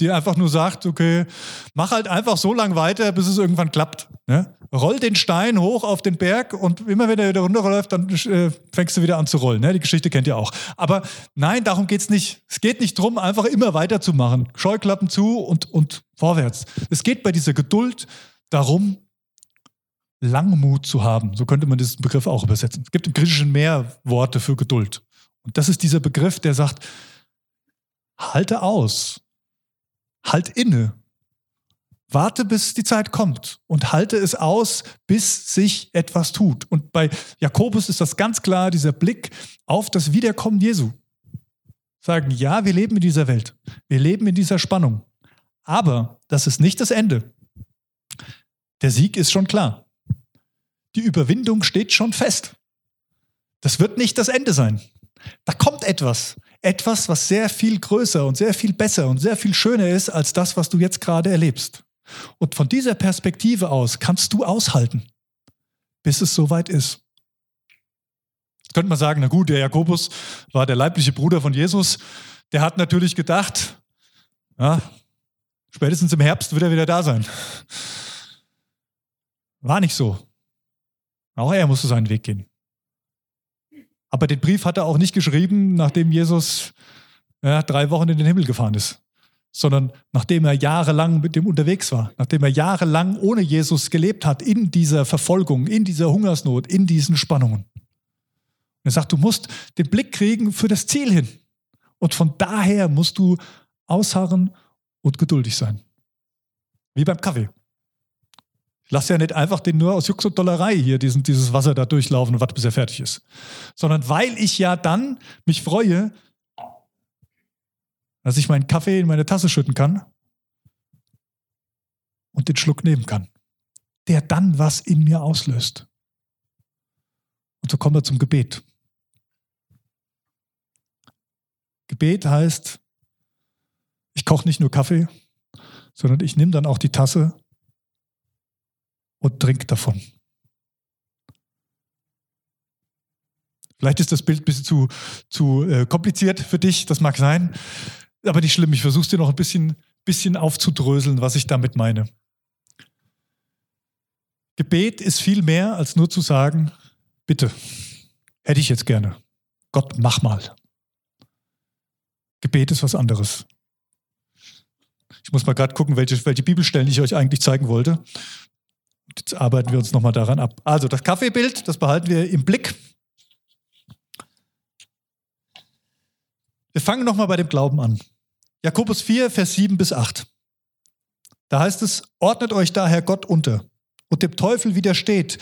[SPEAKER 1] die einfach nur sagt, okay, mach halt einfach so lange weiter, bis es irgendwann klappt. Ne? Roll den Stein hoch auf den Berg und immer wenn er wieder runterläuft, dann äh, fängst du wieder an zu rollen. Ne? Die Geschichte kennt ihr auch. Aber nein, darum geht's nicht. Es geht nicht darum, einfach immer weiterzumachen. Scheuklappen zu und, und vorwärts. Es geht bei dieser Geduld darum, Langmut zu haben. So könnte man diesen Begriff auch übersetzen. Es gibt im Griechischen mehr Worte für Geduld. Und das ist dieser Begriff, der sagt, halte aus, halt inne, warte, bis die Zeit kommt und halte es aus, bis sich etwas tut. Und bei Jakobus ist das ganz klar, dieser Blick auf das Wiederkommen Jesu. Sagen, ja, wir leben in dieser Welt, wir leben in dieser Spannung, aber das ist nicht das Ende. Der Sieg ist schon klar. Die Überwindung steht schon fest. Das wird nicht das Ende sein. Da kommt etwas. Etwas, was sehr viel größer und sehr viel besser und sehr viel schöner ist als das, was du jetzt gerade erlebst. Und von dieser Perspektive aus kannst du aushalten, bis es soweit ist. Jetzt könnte man sagen, na gut, der Jakobus war der leibliche Bruder von Jesus. Der hat natürlich gedacht, ja, spätestens im Herbst wird er wieder da sein. War nicht so. Auch er musste seinen Weg gehen. Aber den Brief hat er auch nicht geschrieben, nachdem Jesus ja, drei Wochen in den Himmel gefahren ist, sondern nachdem er jahrelang mit dem unterwegs war, nachdem er jahrelang ohne Jesus gelebt hat, in dieser Verfolgung, in dieser Hungersnot, in diesen Spannungen. Und er sagt, du musst den Blick kriegen für das Ziel hin. Und von daher musst du ausharren und geduldig sein. Wie beim Kaffee. Lass ja nicht einfach den nur aus Jux und Dollerei hier diesen, dieses Wasser da durchlaufen und warte, bis er fertig ist. Sondern weil ich ja dann mich freue, dass ich meinen Kaffee in meine Tasse schütten kann und den Schluck nehmen kann, der dann was in mir auslöst. Und so kommen wir zum Gebet. Gebet heißt, ich koche nicht nur Kaffee, sondern ich nehme dann auch die Tasse und trinke davon. Vielleicht ist das Bild ein bisschen zu, zu äh, kompliziert für dich, das mag sein, aber nicht schlimm. Ich versuche es dir noch ein bisschen, bisschen aufzudröseln, was ich damit meine. Gebet ist viel mehr als nur zu sagen, bitte, hätte ich jetzt gerne. Gott, mach mal. Gebet ist was anderes. Ich muss mal gerade gucken, welche, welche Bibelstellen ich euch eigentlich zeigen wollte. Jetzt arbeiten wir uns nochmal daran ab. Also das Kaffeebild, das behalten wir im Blick. Wir fangen nochmal bei dem Glauben an. Jakobus 4, Vers 7 bis 8. Da heißt es, ordnet euch daher Gott unter und dem Teufel widersteht,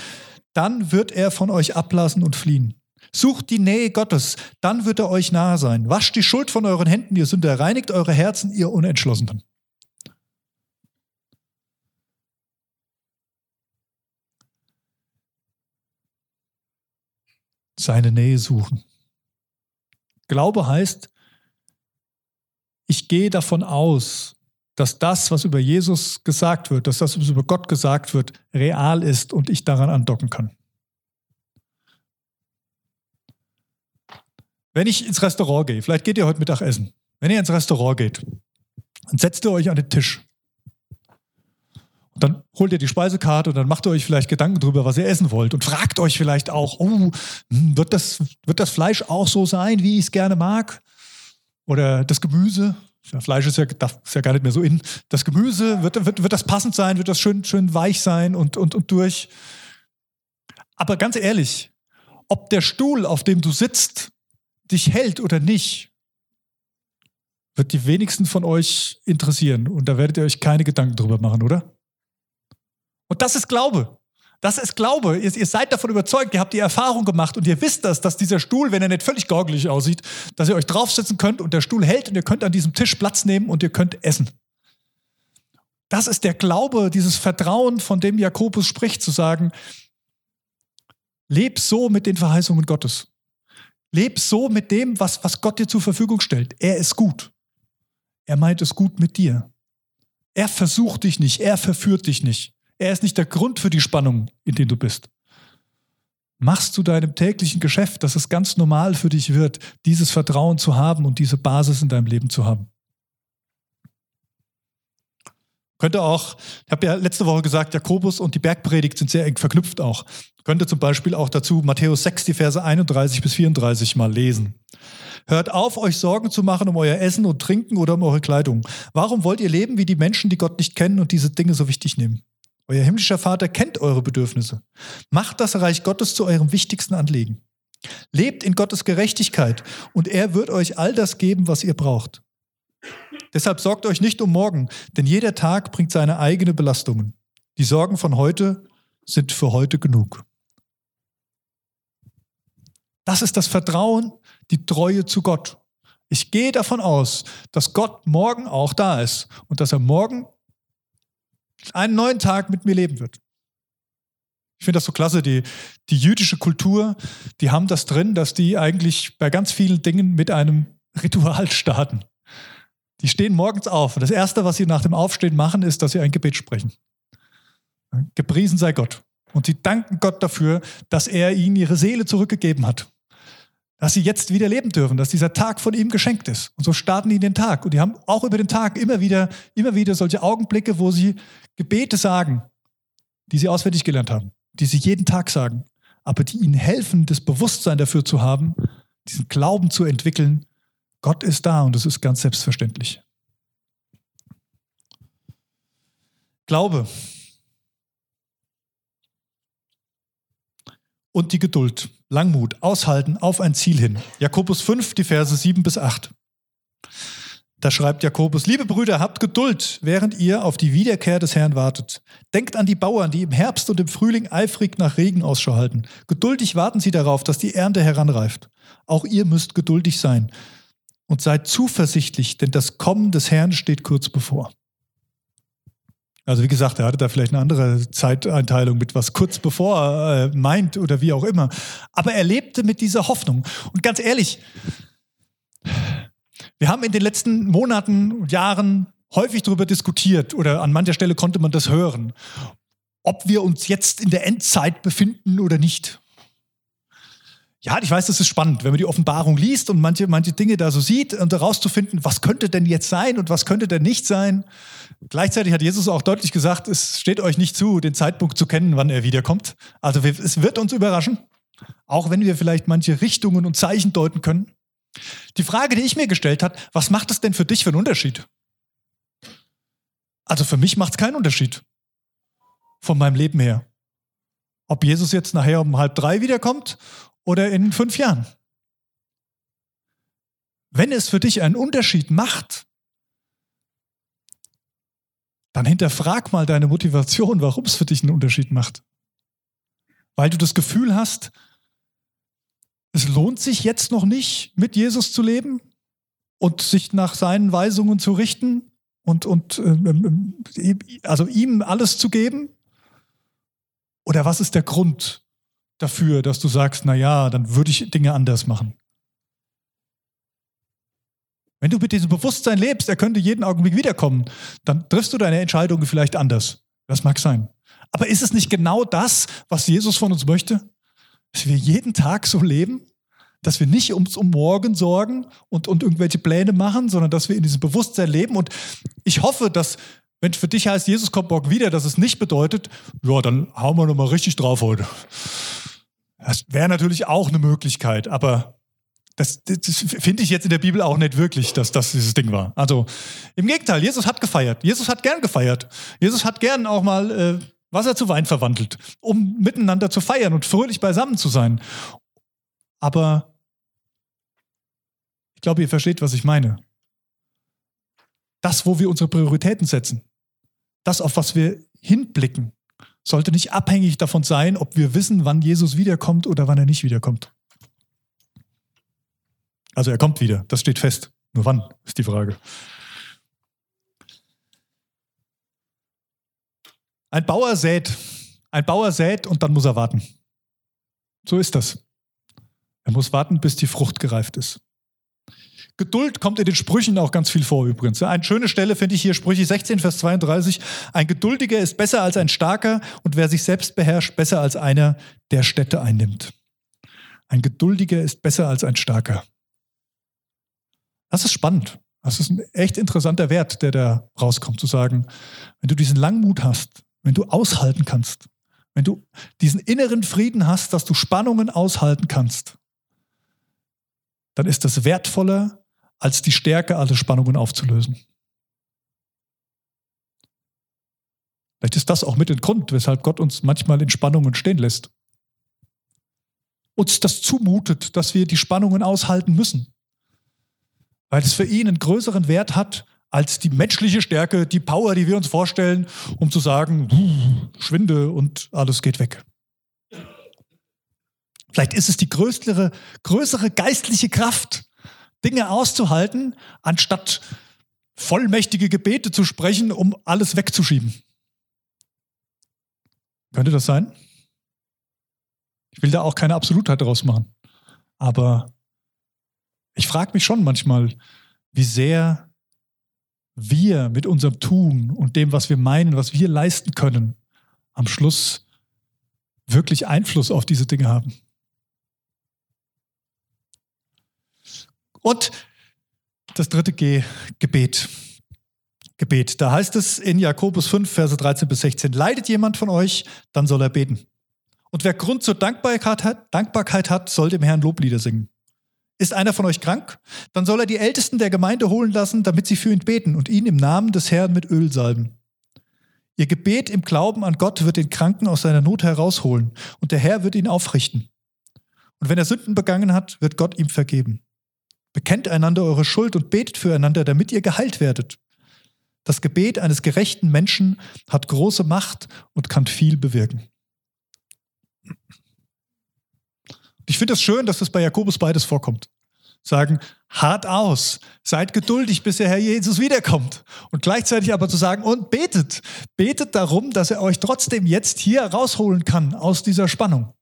[SPEAKER 1] dann wird er von euch ablassen und fliehen. Sucht die Nähe Gottes, dann wird er euch nahe sein. Wascht die Schuld von euren Händen, ihr Sünder, reinigt eure Herzen, ihr Unentschlossenen. Seine Nähe suchen. Glaube heißt, ich gehe davon aus, dass das, was über Jesus gesagt wird, dass das, was über Gott gesagt wird, real ist und ich daran andocken kann. Wenn ich ins Restaurant gehe, vielleicht geht ihr heute Mittag essen, wenn ihr ins Restaurant geht, dann setzt ihr euch an den Tisch. Und dann holt ihr die Speisekarte und dann macht ihr euch vielleicht Gedanken darüber, was ihr essen wollt und fragt euch vielleicht auch, oh, hm, wird das, wird das Fleisch auch so sein, wie ich es gerne mag? Oder das Gemüse? Ja, Fleisch ist ja, ist ja gar nicht mehr so in. Das Gemüse, wird, wird, wird das passend sein? Wird das schön, schön weich sein und, und, und durch? Aber ganz ehrlich, ob der Stuhl, auf dem du sitzt, dich hält oder nicht, wird die wenigsten von euch interessieren. Und da werdet ihr euch keine Gedanken drüber machen, oder? Und das ist Glaube. Das ist Glaube. Ihr, ihr, seid davon überzeugt, ihr habt die Erfahrung gemacht und ihr wisst das, dass dieser Stuhl, wenn er nicht völlig gorgelig aussieht, dass ihr euch draufsetzen könnt und der Stuhl hält und ihr könnt an diesem Tisch Platz nehmen und ihr könnt essen. Das ist der Glaube, dieses Vertrauen, von dem Jakobus spricht, zu sagen, leb so mit den Verheißungen Gottes. Leb so mit dem, was, was Gott dir zur Verfügung stellt. Er ist gut. Er meint es gut mit dir. Er versucht dich nicht, er verführt dich nicht. Er ist nicht der Grund für die Spannung, in dem du bist. Machst du deinem täglichen Geschäft, dass es ganz normal für dich wird, dieses Vertrauen zu haben und diese Basis in deinem Leben zu haben. Könnte auch, ich habe ja letzte Woche gesagt, Jakobus und die Bergpredigt sind sehr eng verknüpft auch. Könnte zum Beispiel auch dazu Matthäus 6, die Verse 31 bis 34 mal lesen. Hört auf, euch Sorgen zu machen um euer Essen und Trinken oder um eure Kleidung. Warum wollt ihr leben wie die Menschen, die Gott nicht kennen und diese Dinge so wichtig nehmen? Euer himmlischer Vater kennt eure Bedürfnisse. Macht das Reich Gottes zu eurem wichtigsten Anliegen. Lebt in Gottes Gerechtigkeit und er wird euch all das geben, was ihr braucht. Deshalb sorgt euch nicht um morgen, denn jeder Tag bringt seine eigenen Belastungen. Die Sorgen von heute sind für heute genug. Das ist das Vertrauen, die Treue zu Gott. Ich gehe davon aus, dass Gott morgen auch da ist und dass er morgen einen neuen Tag mit mir leben wird. Ich finde das so klasse, die, die jüdische Kultur, die haben das drin, dass die eigentlich bei ganz vielen Dingen mit einem Ritual starten. Die stehen morgens auf und das Erste, was sie nach dem Aufstehen machen, ist, dass sie ein Gebet sprechen. Gepriesen sei Gott. Und sie danken Gott dafür, dass er ihnen ihre Seele zurückgegeben hat dass sie jetzt wieder leben dürfen, dass dieser Tag von ihm geschenkt ist. Und so starten die den Tag. Und die haben auch über den Tag immer wieder, immer wieder solche Augenblicke, wo sie Gebete sagen, die sie auswendig gelernt haben, die sie jeden Tag sagen, aber die ihnen helfen, das Bewusstsein dafür zu haben, diesen Glauben zu entwickeln. Gott ist da und es ist ganz selbstverständlich. Glaube und die Geduld. Langmut, aushalten, auf ein Ziel hin. Jakobus 5, die Verse 7 bis 8. Da schreibt Jakobus, liebe Brüder, habt Geduld, während ihr auf die Wiederkehr des Herrn wartet. Denkt an die Bauern, die im Herbst und im Frühling eifrig nach Regen Ausschau halten. Geduldig warten sie darauf, dass die Ernte heranreift. Auch ihr müsst geduldig sein. Und seid zuversichtlich, denn das Kommen des Herrn steht kurz bevor. Also wie gesagt, er hatte da vielleicht eine andere Zeiteinteilung mit was kurz bevor er äh, meint oder wie auch immer. Aber er lebte mit dieser Hoffnung. Und ganz ehrlich, wir haben in den letzten Monaten und Jahren häufig darüber diskutiert oder an mancher Stelle konnte man das hören, ob wir uns jetzt in der Endzeit befinden oder nicht. Ja, ich weiß, das ist spannend, wenn man die Offenbarung liest und manche, manche Dinge da so sieht und herauszufinden, was könnte denn jetzt sein und was könnte denn nicht sein. Gleichzeitig hat Jesus auch deutlich gesagt, es steht euch nicht zu, den Zeitpunkt zu kennen, wann er wiederkommt. Also es wird uns überraschen, auch wenn wir vielleicht manche Richtungen und Zeichen deuten können. Die Frage, die ich mir gestellt habe, was macht es denn für dich für einen Unterschied? Also für mich macht es keinen Unterschied von meinem Leben her. Ob Jesus jetzt nachher um halb drei wiederkommt oder in fünf Jahren. Wenn es für dich einen Unterschied macht, dann hinterfrag mal deine Motivation, warum es für dich einen Unterschied macht. Weil du das Gefühl hast, es lohnt sich jetzt noch nicht, mit Jesus zu leben und sich nach seinen Weisungen zu richten und, und ähm, ähm also ihm alles zu geben? Oder was ist der Grund, dafür, dass du sagst, na ja, dann würde ich Dinge anders machen. Wenn du mit diesem Bewusstsein lebst, er könnte jeden Augenblick wiederkommen, dann triffst du deine Entscheidungen vielleicht anders. Das mag sein. Aber ist es nicht genau das, was Jesus von uns möchte? Dass wir jeden Tag so leben? Dass wir nicht ums um morgen sorgen und, und irgendwelche Pläne machen, sondern dass wir in diesem Bewusstsein leben. Und ich hoffe, dass, wenn für dich heißt, Jesus kommt morgen wieder, dass es nicht bedeutet, ja, dann hauen wir nochmal richtig drauf heute. Das wäre natürlich auch eine Möglichkeit, aber das, das finde ich jetzt in der Bibel auch nicht wirklich, dass das dieses Ding war. Also im Gegenteil, Jesus hat gefeiert. Jesus hat gern gefeiert. Jesus hat gern auch mal äh, Wasser zu Wein verwandelt, um miteinander zu feiern und fröhlich beisammen zu sein. Aber ich glaube, ihr versteht, was ich meine. Das, wo wir unsere Prioritäten setzen, das, auf was wir hinblicken, sollte nicht abhängig davon sein, ob wir wissen, wann Jesus wiederkommt oder wann er nicht wiederkommt. Also er kommt wieder, das steht fest. Nur wann ist die Frage. Ein Bauer sät, ein Bauer sät und dann muss er warten. So ist das. Er muss warten, bis die Frucht gereift ist. Geduld kommt in den Sprüchen auch ganz viel vor übrigens. Eine schöne Stelle finde ich hier, Sprüche 16, Vers 32. Ein Geduldiger ist besser als ein Starker und wer sich selbst beherrscht, besser als einer, der Städte einnimmt. Ein Geduldiger ist besser als ein Starker. Das ist spannend. Das ist ein echt interessanter Wert, der da rauskommt, zu sagen, wenn du diesen Langmut hast, wenn du aushalten kannst, wenn du diesen inneren Frieden hast, dass du Spannungen aushalten kannst, dann ist das wertvoller als die Stärke, alle Spannungen aufzulösen. Vielleicht ist das auch mit ein Grund, weshalb Gott uns manchmal in Spannungen stehen lässt. Uns das zumutet, dass wir die Spannungen aushalten müssen. Weil es für ihn einen größeren Wert hat als die menschliche Stärke, die Power, die wir uns vorstellen, um zu sagen, schwinde und alles geht weg. Vielleicht ist es die größere, größere geistliche Kraft, Dinge auszuhalten, anstatt vollmächtige Gebete zu sprechen, um alles wegzuschieben. Könnte das sein? Ich will da auch keine Absolutheit daraus machen. Aber ich frage mich schon manchmal, wie sehr wir mit unserem Tun und dem, was wir meinen, was wir leisten können, am Schluss wirklich Einfluss auf diese Dinge haben. Und das dritte G, Gebet. Gebet. Da heißt es in Jakobus 5, Verse 13 bis 16, leidet jemand von euch, dann soll er beten. Und wer Grund zur Dankbarkeit hat, Dankbarkeit hat, soll dem Herrn Loblieder singen. Ist einer von euch krank? Dann soll er die Ältesten der Gemeinde holen lassen, damit sie für ihn beten und ihn im Namen des Herrn mit Öl salben. Ihr Gebet im Glauben an Gott wird den Kranken aus seiner Not herausholen und der Herr wird ihn aufrichten. Und wenn er Sünden begangen hat, wird Gott ihm vergeben. Bekennt einander eure Schuld und betet füreinander, damit ihr geheilt werdet. Das Gebet eines gerechten Menschen hat große Macht und kann viel bewirken. Ich finde es das schön, dass das bei Jakobus beides vorkommt. Sagen, hart aus, seid geduldig, bis der Herr Jesus wiederkommt. Und gleichzeitig aber zu sagen, und betet. Betet darum, dass er euch trotzdem jetzt hier rausholen kann aus dieser Spannung.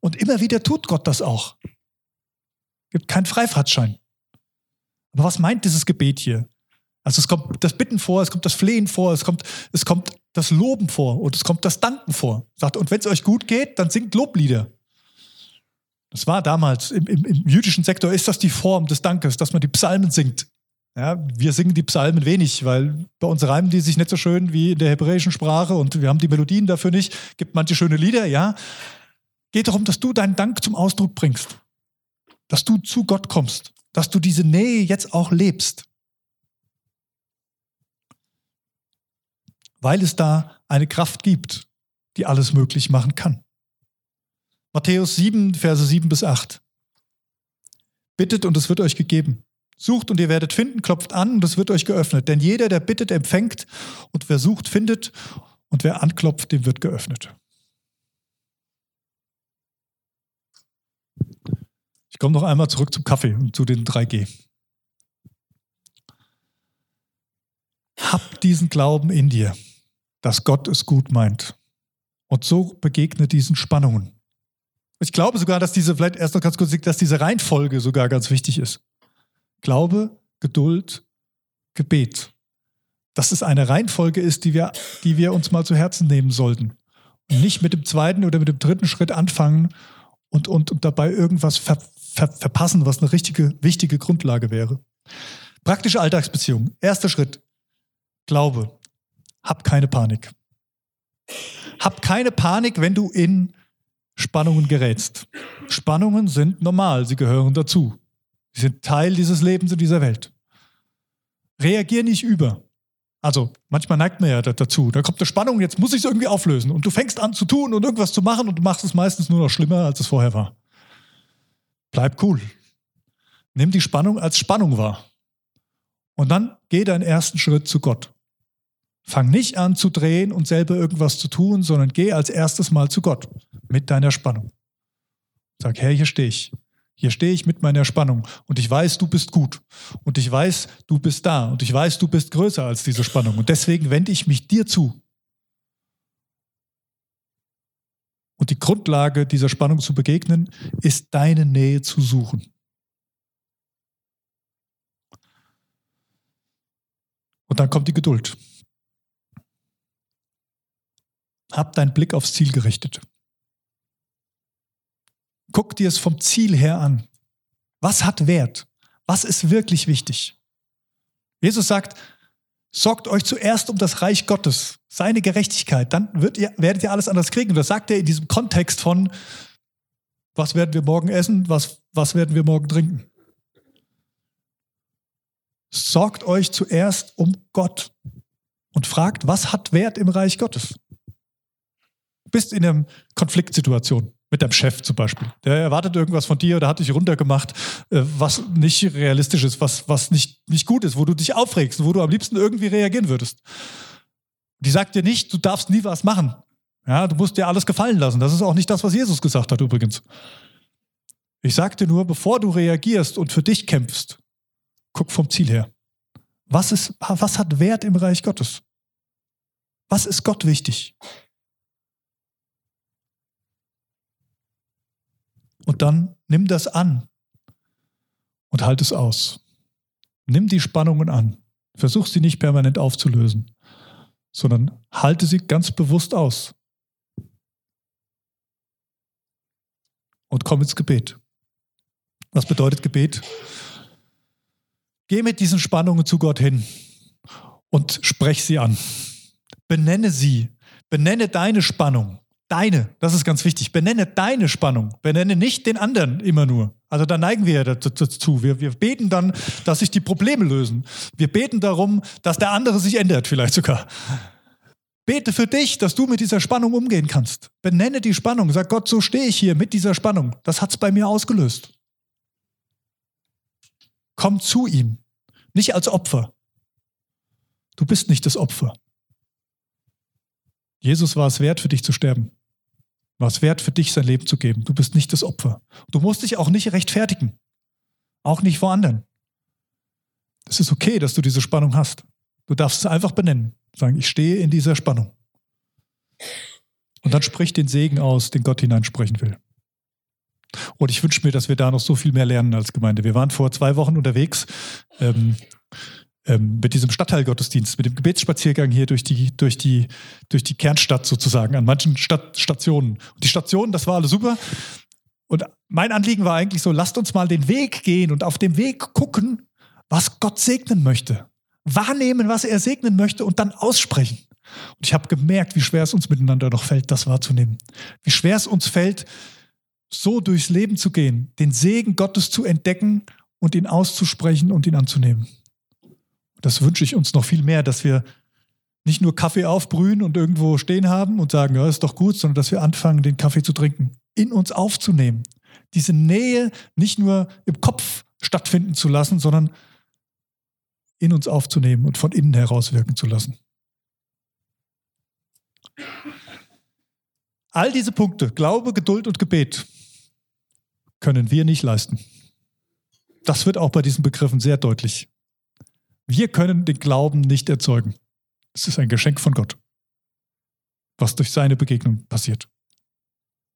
[SPEAKER 1] Und immer wieder tut Gott das auch. Gibt keinen Freifahrtschein. Aber was meint dieses Gebet hier? Also es kommt das Bitten vor, es kommt das Flehen vor, es kommt, es kommt das Loben vor und es kommt das Danken vor. Sagt, und wenn es euch gut geht, dann singt Loblieder. Das war damals im, im, im jüdischen Sektor, ist das die Form des Dankes, dass man die Psalmen singt. Ja, wir singen die Psalmen wenig, weil bei uns reimen die sich nicht so schön wie in der hebräischen Sprache und wir haben die Melodien dafür nicht. Gibt manche schöne Lieder, ja. Geht darum, dass du deinen Dank zum Ausdruck bringst. Dass du zu Gott kommst. Dass du diese Nähe jetzt auch lebst. Weil es da eine Kraft gibt, die alles möglich machen kann. Matthäus 7, Verse 7 bis 8. Bittet und es wird euch gegeben. Sucht und ihr werdet finden, klopft an und es wird euch geöffnet. Denn jeder, der bittet, empfängt und wer sucht, findet und wer anklopft, dem wird geöffnet. Komme noch einmal zurück zum Kaffee und zu den 3G. Hab diesen Glauben in dir, dass Gott es gut meint. Und so begegne diesen Spannungen. Ich glaube sogar, dass diese, vielleicht erst noch ganz kurz, dass diese Reihenfolge sogar ganz wichtig ist. Glaube, Geduld, Gebet. Dass es eine Reihenfolge ist, die wir, die wir uns mal zu Herzen nehmen sollten. Und nicht mit dem zweiten oder mit dem dritten Schritt anfangen und, und, und dabei irgendwas ver, ver, verpassen, was eine richtige, wichtige Grundlage wäre. Praktische Alltagsbeziehung. Erster Schritt. Glaube. Hab keine Panik. Hab keine Panik, wenn du in Spannungen gerätst. Spannungen sind normal, sie gehören dazu. Sie sind Teil dieses Lebens in dieser Welt. Reagier nicht über. Also manchmal neigt man ja dazu. Da kommt eine Spannung, jetzt muss ich es irgendwie auflösen. Und du fängst an zu tun und irgendwas zu machen und du machst es meistens nur noch schlimmer, als es vorher war. Bleib cool. Nimm die Spannung als Spannung wahr. Und dann geh deinen ersten Schritt zu Gott. Fang nicht an zu drehen und selber irgendwas zu tun, sondern geh als erstes Mal zu Gott mit deiner Spannung. Sag, Herr, hier stehe ich. Hier stehe ich mit meiner Spannung und ich weiß, du bist gut und ich weiß, du bist da und ich weiß, du bist größer als diese Spannung und deswegen wende ich mich dir zu. Und die Grundlage dieser Spannung zu begegnen, ist deine Nähe zu suchen. Und dann kommt die Geduld. Hab deinen Blick aufs Ziel gerichtet. Guck dir es vom Ziel her an. Was hat Wert? Was ist wirklich wichtig? Jesus sagt, sorgt euch zuerst um das Reich Gottes, seine Gerechtigkeit, dann ihr, werdet ihr alles anders kriegen. Und das sagt er in diesem Kontext von, was werden wir morgen essen, was, was werden wir morgen trinken. Sorgt euch zuerst um Gott und fragt, was hat Wert im Reich Gottes? Du bist in einer Konfliktsituation mit deinem Chef zum Beispiel. Der erwartet irgendwas von dir oder hat dich runtergemacht, äh, was nicht realistisch ist, was, was nicht, nicht gut ist, wo du dich aufregst, wo du am liebsten irgendwie reagieren würdest. Die sagt dir nicht, du darfst nie was machen. Ja, du musst dir alles gefallen lassen. Das ist auch nicht das, was Jesus gesagt hat übrigens. Ich sagte nur, bevor du reagierst und für dich kämpfst, guck vom Ziel her. Was, ist, was hat Wert im Reich Gottes? Was ist Gott wichtig? Und dann nimm das an und halt es aus. Nimm die Spannungen an. Versuch sie nicht permanent aufzulösen, sondern halte sie ganz bewusst aus. Und komm ins Gebet. Was bedeutet Gebet? Geh mit diesen Spannungen zu Gott hin und sprech sie an. Benenne sie. Benenne deine Spannung. Deine, das ist ganz wichtig. Benenne deine Spannung. Benenne nicht den anderen immer nur. Also da neigen wir ja dazu. Wir, wir beten dann, dass sich die Probleme lösen. Wir beten darum, dass der andere sich ändert, vielleicht sogar. Bete für dich, dass du mit dieser Spannung umgehen kannst. Benenne die Spannung. Sag Gott, so stehe ich hier mit dieser Spannung. Das hat es bei mir ausgelöst. Komm zu ihm. Nicht als Opfer. Du bist nicht das Opfer. Jesus war es wert, für dich zu sterben. War es wert, für dich sein Leben zu geben. Du bist nicht das Opfer. Du musst dich auch nicht rechtfertigen. Auch nicht vor anderen. Es ist okay, dass du diese Spannung hast. Du darfst es einfach benennen. Sagen, ich stehe in dieser Spannung. Und dann sprich den Segen aus, den Gott hineinsprechen will. Und ich wünsche mir, dass wir da noch so viel mehr lernen als Gemeinde. Wir waren vor zwei Wochen unterwegs ähm, ähm, mit diesem Stadtteilgottesdienst, mit dem Gebetsspaziergang hier durch die, durch die, durch die Kernstadt sozusagen, an manchen Stadt, Stationen. Und die Stationen, das war alles super. Und mein Anliegen war eigentlich so, lasst uns mal den Weg gehen und auf dem Weg gucken, was Gott segnen möchte. Wahrnehmen, was er segnen möchte und dann aussprechen. Und ich habe gemerkt, wie schwer es uns miteinander noch fällt, das wahrzunehmen. Wie schwer es uns fällt, so durchs Leben zu gehen, den Segen Gottes zu entdecken und ihn auszusprechen und ihn anzunehmen. Das wünsche ich uns noch viel mehr, dass wir nicht nur Kaffee aufbrühen und irgendwo stehen haben und sagen, ja, ist doch gut, sondern dass wir anfangen, den Kaffee zu trinken, in uns aufzunehmen. Diese Nähe nicht nur im Kopf stattfinden zu lassen, sondern in uns aufzunehmen und von innen heraus wirken zu lassen. All diese Punkte, Glaube, Geduld und Gebet, können wir nicht leisten. Das wird auch bei diesen Begriffen sehr deutlich. Wir können den Glauben nicht erzeugen. Es ist ein Geschenk von Gott, was durch seine Begegnung passiert.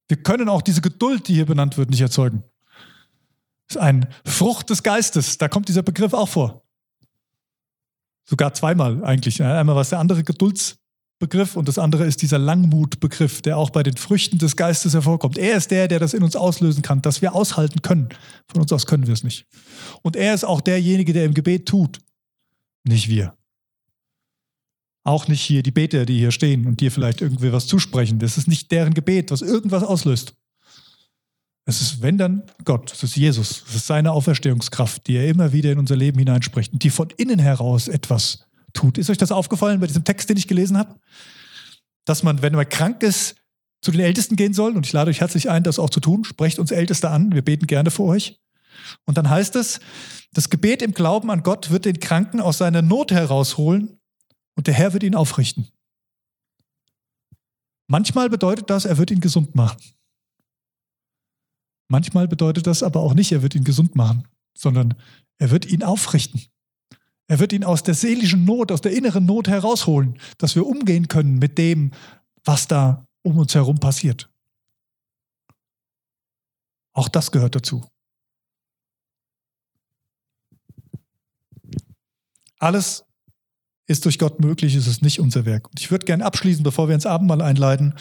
[SPEAKER 1] Wir können auch diese Geduld, die hier benannt wird, nicht erzeugen. Es ist eine Frucht des Geistes. Da kommt dieser Begriff auch vor. Sogar zweimal eigentlich. Einmal war es der andere Geduldsbegriff und das andere ist dieser Langmutbegriff, der auch bei den Früchten des Geistes hervorkommt. Er ist der, der das in uns auslösen kann, dass wir aushalten können. Von uns aus können wir es nicht. Und er ist auch derjenige, der im Gebet tut. Nicht wir. Auch nicht hier die Beter, die hier stehen und dir vielleicht irgendwie was zusprechen. Das ist nicht deren Gebet, was irgendwas auslöst. Es ist, wenn dann Gott, es ist Jesus, es ist seine Auferstehungskraft, die er immer wieder in unser Leben hineinspricht und die von innen heraus etwas tut. Ist euch das aufgefallen bei diesem Text, den ich gelesen habe? Dass man, wenn man krank ist, zu den Ältesten gehen soll. Und ich lade euch herzlich ein, das auch zu tun. Sprecht uns Älteste an. Wir beten gerne für euch. Und dann heißt es, das Gebet im Glauben an Gott wird den Kranken aus seiner Not herausholen und der Herr wird ihn aufrichten. Manchmal bedeutet das, er wird ihn gesund machen. Manchmal bedeutet das aber auch nicht, er wird ihn gesund machen, sondern er wird ihn aufrichten. Er wird ihn aus der seelischen Not, aus der inneren Not herausholen, dass wir umgehen können mit dem, was da um uns herum passiert. Auch das gehört dazu. Alles ist durch Gott möglich, es ist nicht unser Werk. Und ich würde gerne abschließen, bevor wir ins Abendmahl einleiten,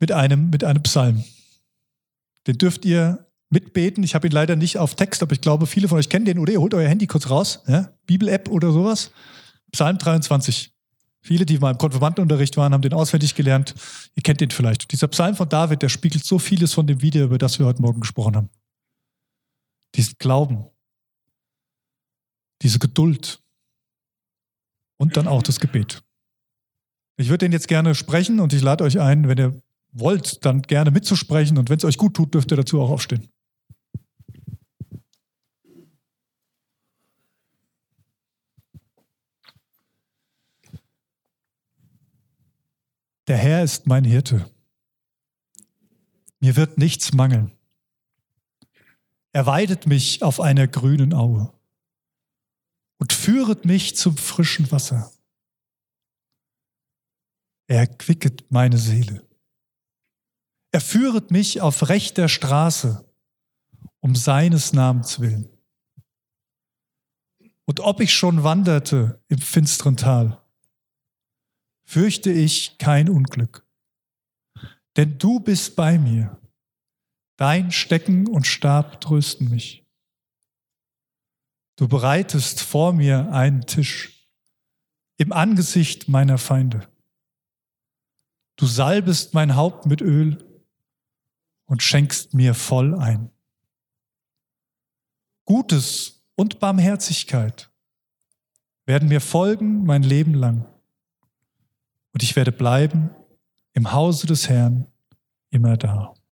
[SPEAKER 1] mit einem, mit einem Psalm. Den dürft ihr mitbeten. Ich habe ihn leider nicht auf Text, aber ich glaube, viele von euch kennen den. Oder ihr holt euer Handy kurz raus, ja? Bibel-App oder sowas. Psalm 23. Viele, die mal im Konfirmandenunterricht waren, haben den auswendig gelernt. Ihr kennt den vielleicht. Dieser Psalm von David, der spiegelt so vieles von dem Video, über das wir heute Morgen gesprochen haben. Diesen Glauben, diese Geduld und dann auch das Gebet. Ich würde den jetzt gerne sprechen und ich lade euch ein, wenn ihr wollt, dann gerne mitzusprechen und wenn es euch gut tut, dürft ihr dazu auch aufstehen. Der Herr ist mein Hirte. Mir wird nichts mangeln. Er weidet mich auf einer grünen Aue und führet mich zum frischen Wasser. Er quicket meine Seele. Er führet mich auf rechter Straße um seines Namens willen. Und ob ich schon wanderte im finsteren Tal, fürchte ich kein Unglück. Denn du bist bei mir. Dein Stecken und Stab trösten mich. Du bereitest vor mir einen Tisch im Angesicht meiner Feinde. Du salbest mein Haupt mit Öl und schenkst mir voll ein. Gutes und Barmherzigkeit werden mir folgen mein Leben lang. Und ich werde bleiben im Hause des Herrn immer da.